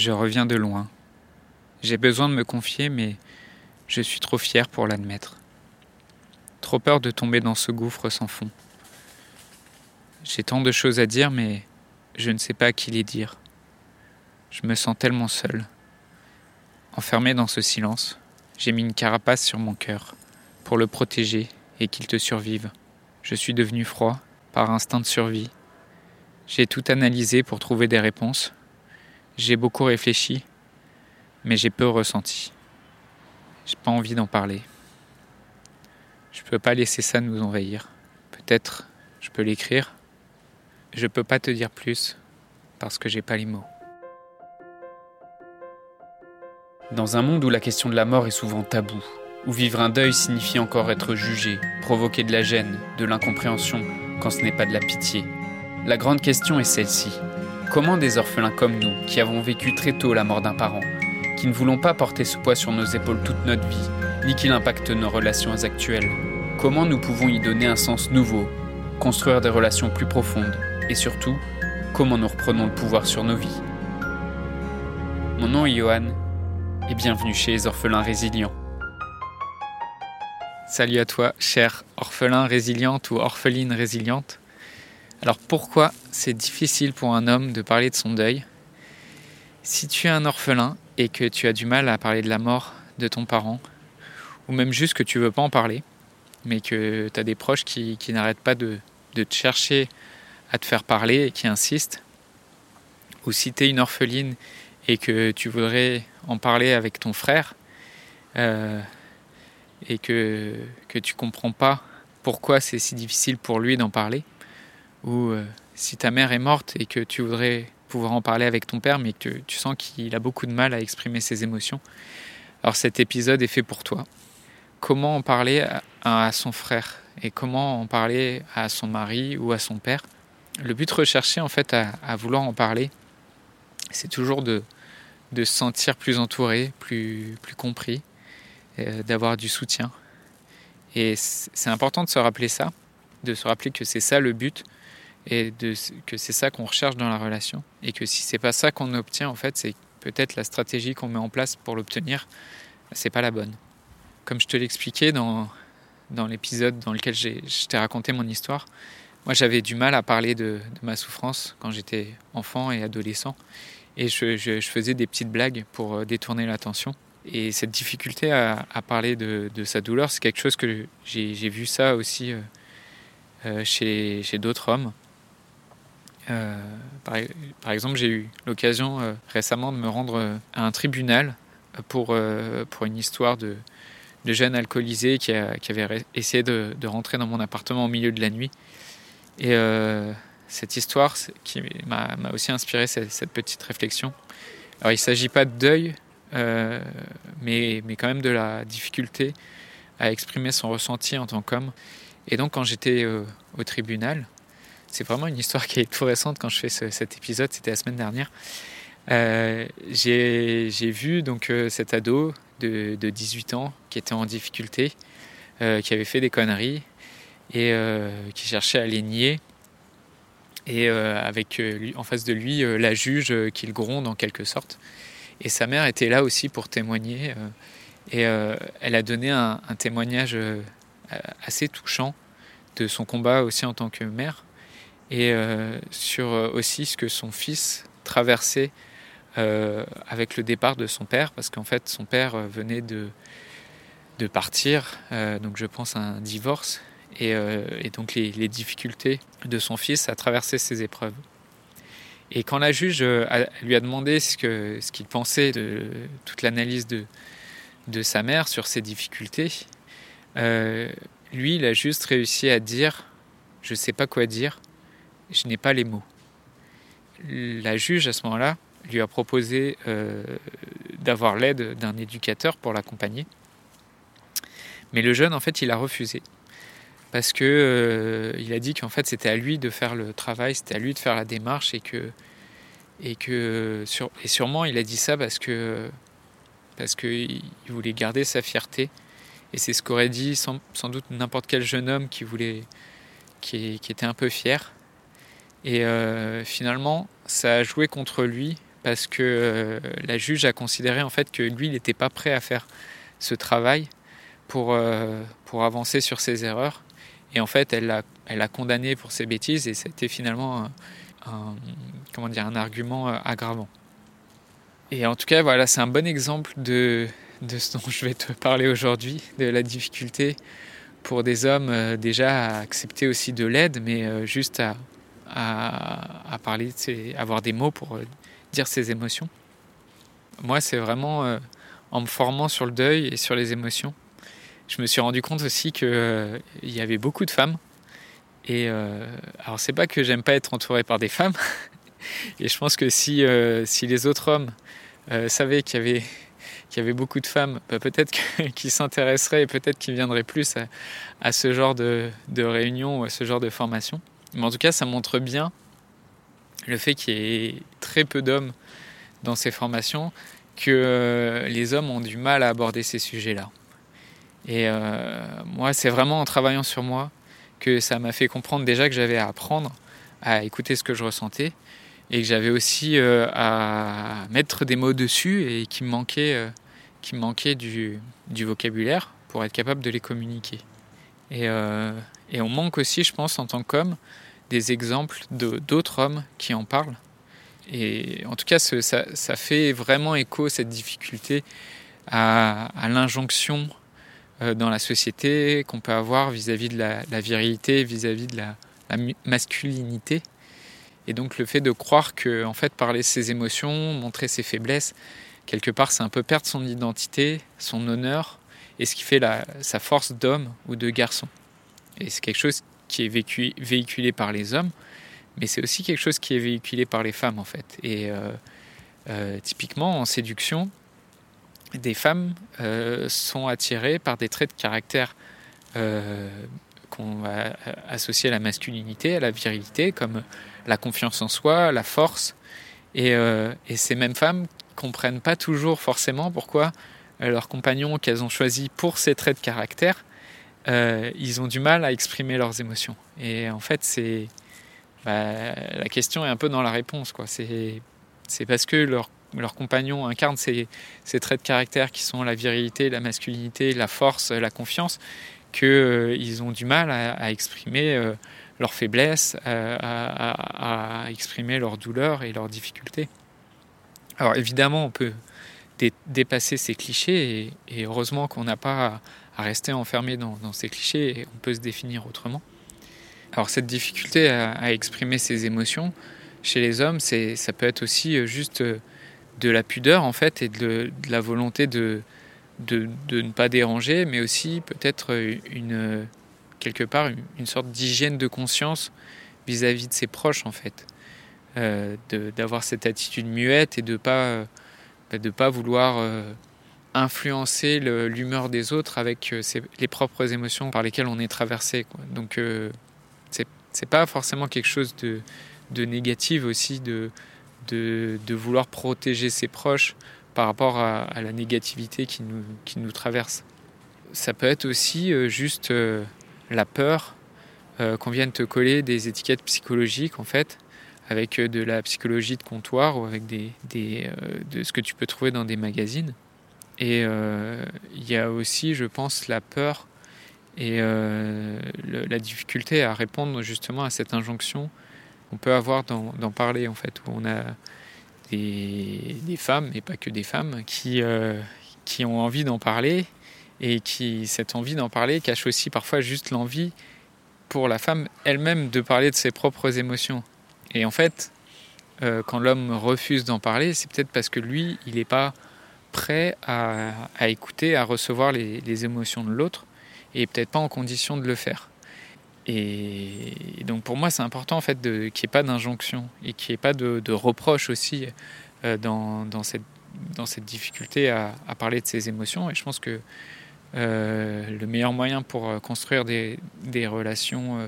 Je reviens de loin. J'ai besoin de me confier, mais je suis trop fier pour l'admettre. Trop peur de tomber dans ce gouffre sans fond. J'ai tant de choses à dire, mais je ne sais pas à qui les dire. Je me sens tellement seul. Enfermé dans ce silence, j'ai mis une carapace sur mon cœur pour le protéger et qu'il te survive. Je suis devenu froid par instinct de survie. J'ai tout analysé pour trouver des réponses. J'ai beaucoup réfléchi, mais j'ai peu ressenti. J'ai pas envie d'en parler. Je peux pas laisser ça nous envahir. Peut-être je peux l'écrire. Je peux pas te dire plus parce que j'ai pas les mots. Dans un monde où la question de la mort est souvent taboue, où vivre un deuil signifie encore être jugé, provoquer de la gêne, de l'incompréhension, quand ce n'est pas de la pitié. La grande question est celle-ci. Comment des orphelins comme nous, qui avons vécu très tôt la mort d'un parent, qui ne voulons pas porter ce poids sur nos épaules toute notre vie, ni qu'il impacte nos relations actuelles, comment nous pouvons y donner un sens nouveau, construire des relations plus profondes, et surtout, comment nous reprenons le pouvoir sur nos vies Mon nom est Johan, et bienvenue chez les orphelins résilients. Salut à toi, cher orphelin résiliente ou orpheline résiliente. Alors pourquoi c'est difficile pour un homme de parler de son deuil? Si tu es un orphelin et que tu as du mal à parler de la mort de ton parent, ou même juste que tu veux pas en parler, mais que tu as des proches qui, n'arrêtent pas de, te chercher à te faire parler et qui insistent, ou si tu es une orpheline et que tu voudrais en parler avec ton frère, euh, et que, que tu comprends pas pourquoi c'est si difficile pour lui d'en parler, ou euh, si ta mère est morte et que tu voudrais pouvoir en parler avec ton père, mais que tu sens qu'il a beaucoup de mal à exprimer ses émotions, alors cet épisode est fait pour toi. Comment en parler à, son frère et comment en parler à son mari ou à son père? Le but recherché en fait à, vouloir en parler, c'est toujours de, se sentir plus entouré, plus, plus compris, euh, d'avoir du soutien. Et c'est important de se rappeler ça, de se rappeler que c'est ça le but et de, que c'est ça qu'on recherche dans la relation. Et que si c'est pas ça qu'on obtient, en fait, c'est peut-être la stratégie qu'on met en place pour l'obtenir, c'est pas la bonne. Comme je te l'expliquais dans, dans l'épisode dans lequel je t'ai raconté mon histoire, moi j'avais du mal à parler de, de ma souffrance quand j'étais enfant et adolescent. Et je, je, faisais des petites blagues pour euh, détourner l'attention. Et cette difficulté à, parler de, sa douleur, c'est quelque chose que j'ai vu ça aussi euh, euh, chez, d'autres hommes. Euh, par, exemple, j'ai eu l'occasion récemment de me rendre à un tribunal pour, pour une histoire de, de jeune alcoolisé qui, avait essayé de, rentrer dans mon appartement au milieu de la nuit. Et cette histoire qui m'a aussi inspiré cette, cette, petite réflexion. Alors il ne s'agit pas de deuil, euh, mais, mais quand même de la difficulté à exprimer son ressenti en tant qu'homme. Et donc quand j'étais euh, au tribunal, c'est vraiment une histoire qui est tout récente quand je fais cet épisode, c'était la semaine dernière. Euh, j'ai vu donc cet ado de, de, 18 ans qui était en difficulté, qui avait fait des conneries et qui cherchait à les nier. Et avec lui, en face de lui la juge qui le gronde en quelque sorte. Et sa mère était là aussi pour témoigner. Euh, et euh, elle a donné un, témoignage euh, assez touchant de son combat aussi en tant que mère. Et sur aussi ce que son fils traversait avec le départ de son père, parce qu'en fait son père venait de, de partir, donc je pense à un divorce, et, donc les, difficultés de son fils à traverser ces épreuves. Et quand la juge euh, lui a demandé ce qu'il pensait de toute l'analyse de, de sa mère sur ses difficultés, euh, lui, il a juste réussi à dire Je ne sais pas quoi dire, je n'ai pas les mots. La juge, à ce moment-là, lui a proposé euh, d'avoir l'aide d'un éducateur pour l'accompagner. Mais le jeune, en fait, il a refusé parce que euh, il a dit qu'en fait c'était à lui de faire le travail, c'était à lui de faire la démarche et que et sûrement il a dit ça parce que parce qu'il voulait garder sa fierté et c'est ce qu'aurait dit sans, sans doute n'importe quel jeune homme qui voulait qui était un peu fier et euh, finalement ça a joué contre lui parce que la juge a considéré en fait que lui, il n'était pas prêt à faire ce travail pour, pour avancer sur ses erreurs. Et en fait, elle l'a elle a condamné pour ses bêtises et c'était finalement un, comment dire, un argument aggravant. Et en tout cas, voilà, c'est un bon exemple de, de ce dont je vais te parler aujourd'hui, de la difficulté pour des hommes euh, déjà à accepter aussi de l'aide, mais euh, juste à, à, parler, avoir des mots pour euh, dire ses émotions. Moi, c'est vraiment en me formant sur le deuil et sur les émotions, je me suis rendu compte aussi qu'il il y avait beaucoup de femmes. Et alors, c'est pas que j'aime pas être entouré par des femmes, et je pense que si, si les autres hommes savaient qu'il y avait qu'il y avait beaucoup de femmes, bah, peut-être qu'ils s'intéresseraient et peut-être qu'ils viendraient plus à, ce genre de, de réunion ou à ce genre de formation. Mais en tout cas, ça montre bien le fait qu'il y ait très peu d'hommes dans ces formations, que euh, les hommes ont du mal à aborder ces sujets-là. Et euh, moi, c'est vraiment en travaillant sur moi que ça m'a fait comprendre déjà que j'avais à apprendre à écouter ce que je ressentais et que j'avais aussi euh, à mettre des mots dessus et qui me manquait, manquait du, du, vocabulaire pour être capable de les communiquer. Et, et on manque aussi, je pense, en tant qu'homme, des exemples d'autres hommes qui en parlent. Et en tout cas, ça, fait vraiment écho, cette difficulté, à, l'injonction dans la société qu'on peut avoir vis-à-vis de la, virilité, vis-à-vis -vis de la, masculinité. Et donc le fait de croire que en fait parler ses émotions, montrer ses faiblesses, quelque part c'est un peu perdre son identité, son honneur et ce qui fait sa force d'homme ou de garçon. Et c'est quelque chose qui est véhiculé par les hommes, mais c'est aussi quelque chose qui est véhiculé par les femmes en fait. Et euh, euh, typiquement en séduction, des femmes euh, sont attirées par des traits de caractère qu'on va associer à la masculinité, à la virilité, comme la confiance en soi, la force. Et, ces mêmes femmes comprennent pas toujours forcément pourquoi leurs compagnons qu'elles ont choisis pour ces traits de caractère, euh, ils ont du mal à exprimer leurs émotions. Et en fait, bah, la question est un peu dans la réponse. C'est, parce que leurs leur compagnons incarnent ces, traits de caractère qui sont la virilité, la masculinité, la force, la confiance, qu'ils ont du mal à, exprimer leurs faiblesses, euh, à, exprimer leurs douleurs et leurs difficultés. Alors évidemment, on peut dépasser ces clichés et, heureusement qu'on n'a pas à, rester enfermé dans, ces clichés et on peut se définir autrement. Alors cette difficulté à, exprimer ses émotions chez les hommes, ça peut être aussi euh, juste euh, de la pudeur en fait et de, la volonté de, de, ne pas déranger, mais aussi peut-être une, quelque part une, sorte d'hygiène de conscience vis-à-vis de ses proches en fait. Euh, d'avoir cette attitude muette et de pas euh, bah, de pas vouloir euh, influencer l'humeur des autres avec les propres émotions par lesquelles on est traversé. Donc c'est pas forcément quelque chose de, de négatif aussi de, de, vouloir protéger ses proches par rapport à, la négativité qui nous, qui nous traverse. Ça peut être aussi juste la peur euh, qu'on vienne te coller des étiquettes psychologiques en fait avec euh, de la psychologie de comptoir ou avec des, euh, de ce que tu peux trouver dans des magazines. Et il y a aussi, je pense, la peur et la difficulté à répondre justement à cette injonction qu'on peut avoir d'en parler en fait, on a des, femmes, et pas que des femmes, qui, qui ont envie d'en parler et qui cette envie d'en parler cache aussi parfois juste l'envie pour la femme elle-même de parler de ses propres émotions. Et en fait, euh, quand l'homme refuse d'en parler, c'est peut-être parce que lui, il n'est pas prêt à, écouter, à recevoir les, émotions de l'autre, et peut-être pas en condition de le faire. Et, donc pour moi, c'est important en fait qu'il n'y ait pas d'injonction et qu'il n'y ait pas de, reproche aussi euh, dans, cette, difficulté à, parler de ses émotions. Et je pense que euh, le meilleur moyen pour euh, construire des, relations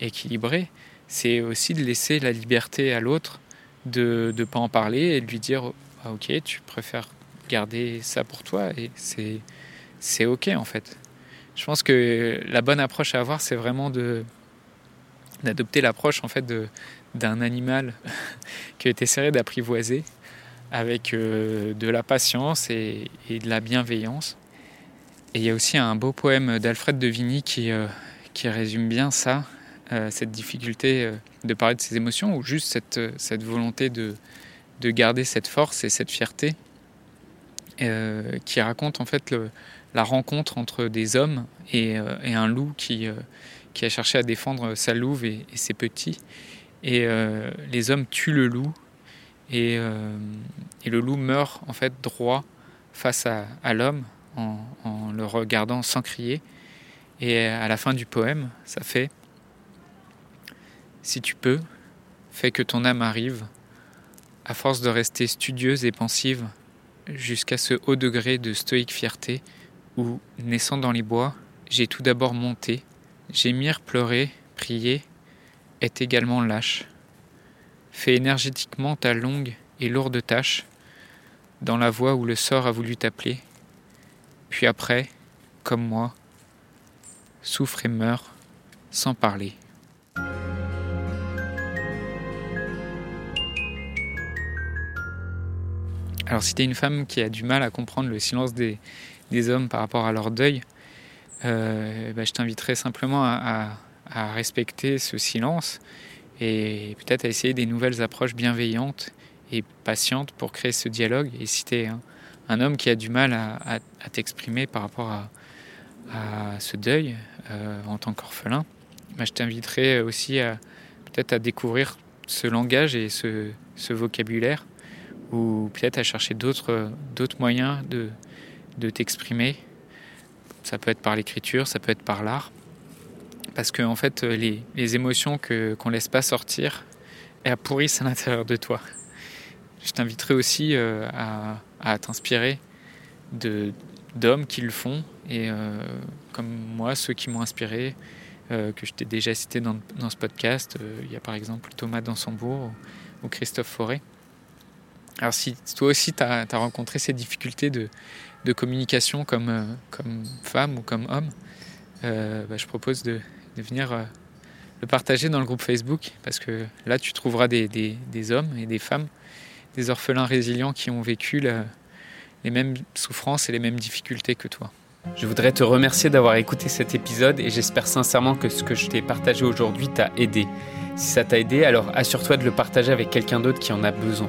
équilibrées, c'est aussi de laisser la liberté à l'autre de ne pas en parler et de lui dire ah, Ok, tu préfères garder ça pour toi et c'est, c'est ok en fait. Je pense que la bonne approche à avoir, c'est vraiment de, d'adopter l'approche en fait de, d'un animal que tu essaierais d'apprivoiser avec de la patience et, de la bienveillance. Et il y a aussi un beau poème d'Alfred de Vigny qui, qui résume bien ça, cette difficulté de parler de ses émotions ou juste cette, cette volonté de, de garder cette force et cette fierté euh, qui raconte en fait la rencontre entre des hommes et, euh, un loup qui, euh, qui a cherché à défendre sa louve et, ses petits. Et les hommes tuent le loup et, le loup meurt en fait droit face à, l'homme en, le regardant sans crier. Et à la fin du poème, ça fait Si tu peux, fais que ton âme arrive à force de rester studieuse et pensive, jusqu'à ce haut degré de stoïque fierté où, naissant dans les bois, j'ai tout d'abord monté, gémir, pleurer, prier, est également lâche. Fais énergétiquement ta longue et lourde tâche dans la voie où le sort a voulu t'appeler, puis après, comme moi, souffre et meurt sans parler. Alors si tu es une femme qui a du mal à comprendre le silence des, hommes par rapport à leur deuil, euh, bah, je t'inviterai simplement à, respecter ce silence et peut-être à essayer des nouvelles approches bienveillantes et patientes pour créer ce dialogue. Et si tu es un, homme qui a du mal à, t'exprimer par rapport à, ce deuil euh, en tant qu'orphelin, bah, je t'inviterai aussi peut-être à découvrir ce langage et ce vocabulaire ou peut-être à chercher d'autres moyens de, de t'exprimer. Ça peut être par l'écriture, ça peut être par l'art. Parce que fait, les, les émotions qu'on ne laisse pas sortir, elles pourrissent à l'intérieur de toi. Je t'inviterai aussi euh, à, à t'inspirer d'hommes qui le font, et euh, comme moi, ceux qui m'ont inspiré, euh, que je t'ai déjà cité dans, dans ce podcast. il y a par exemple Thomas Dansembourg ou Christophe Forêt. Alors si toi aussi tu as, rencontré ces difficultés de, communication comme, euh, comme femme ou comme homme, euh, bah, je propose de, venir euh, le partager dans le groupe Facebook parce que là tu trouveras des, hommes et des femmes, des orphelins résilients qui ont vécu les mêmes souffrances et les mêmes difficultés que toi. Je voudrais te remercier d'avoir écouté cet épisode et j'espère sincèrement que ce que je t'ai partagé aujourd'hui t'a aidé. Si ça t'a aidé, alors assure-toi de le partager avec quelqu'un d'autre qui en a besoin.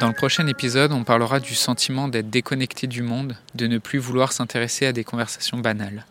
Dans le prochain épisode, on parlera du sentiment d'être déconnecté du monde, de ne plus vouloir s'intéresser à des conversations banales.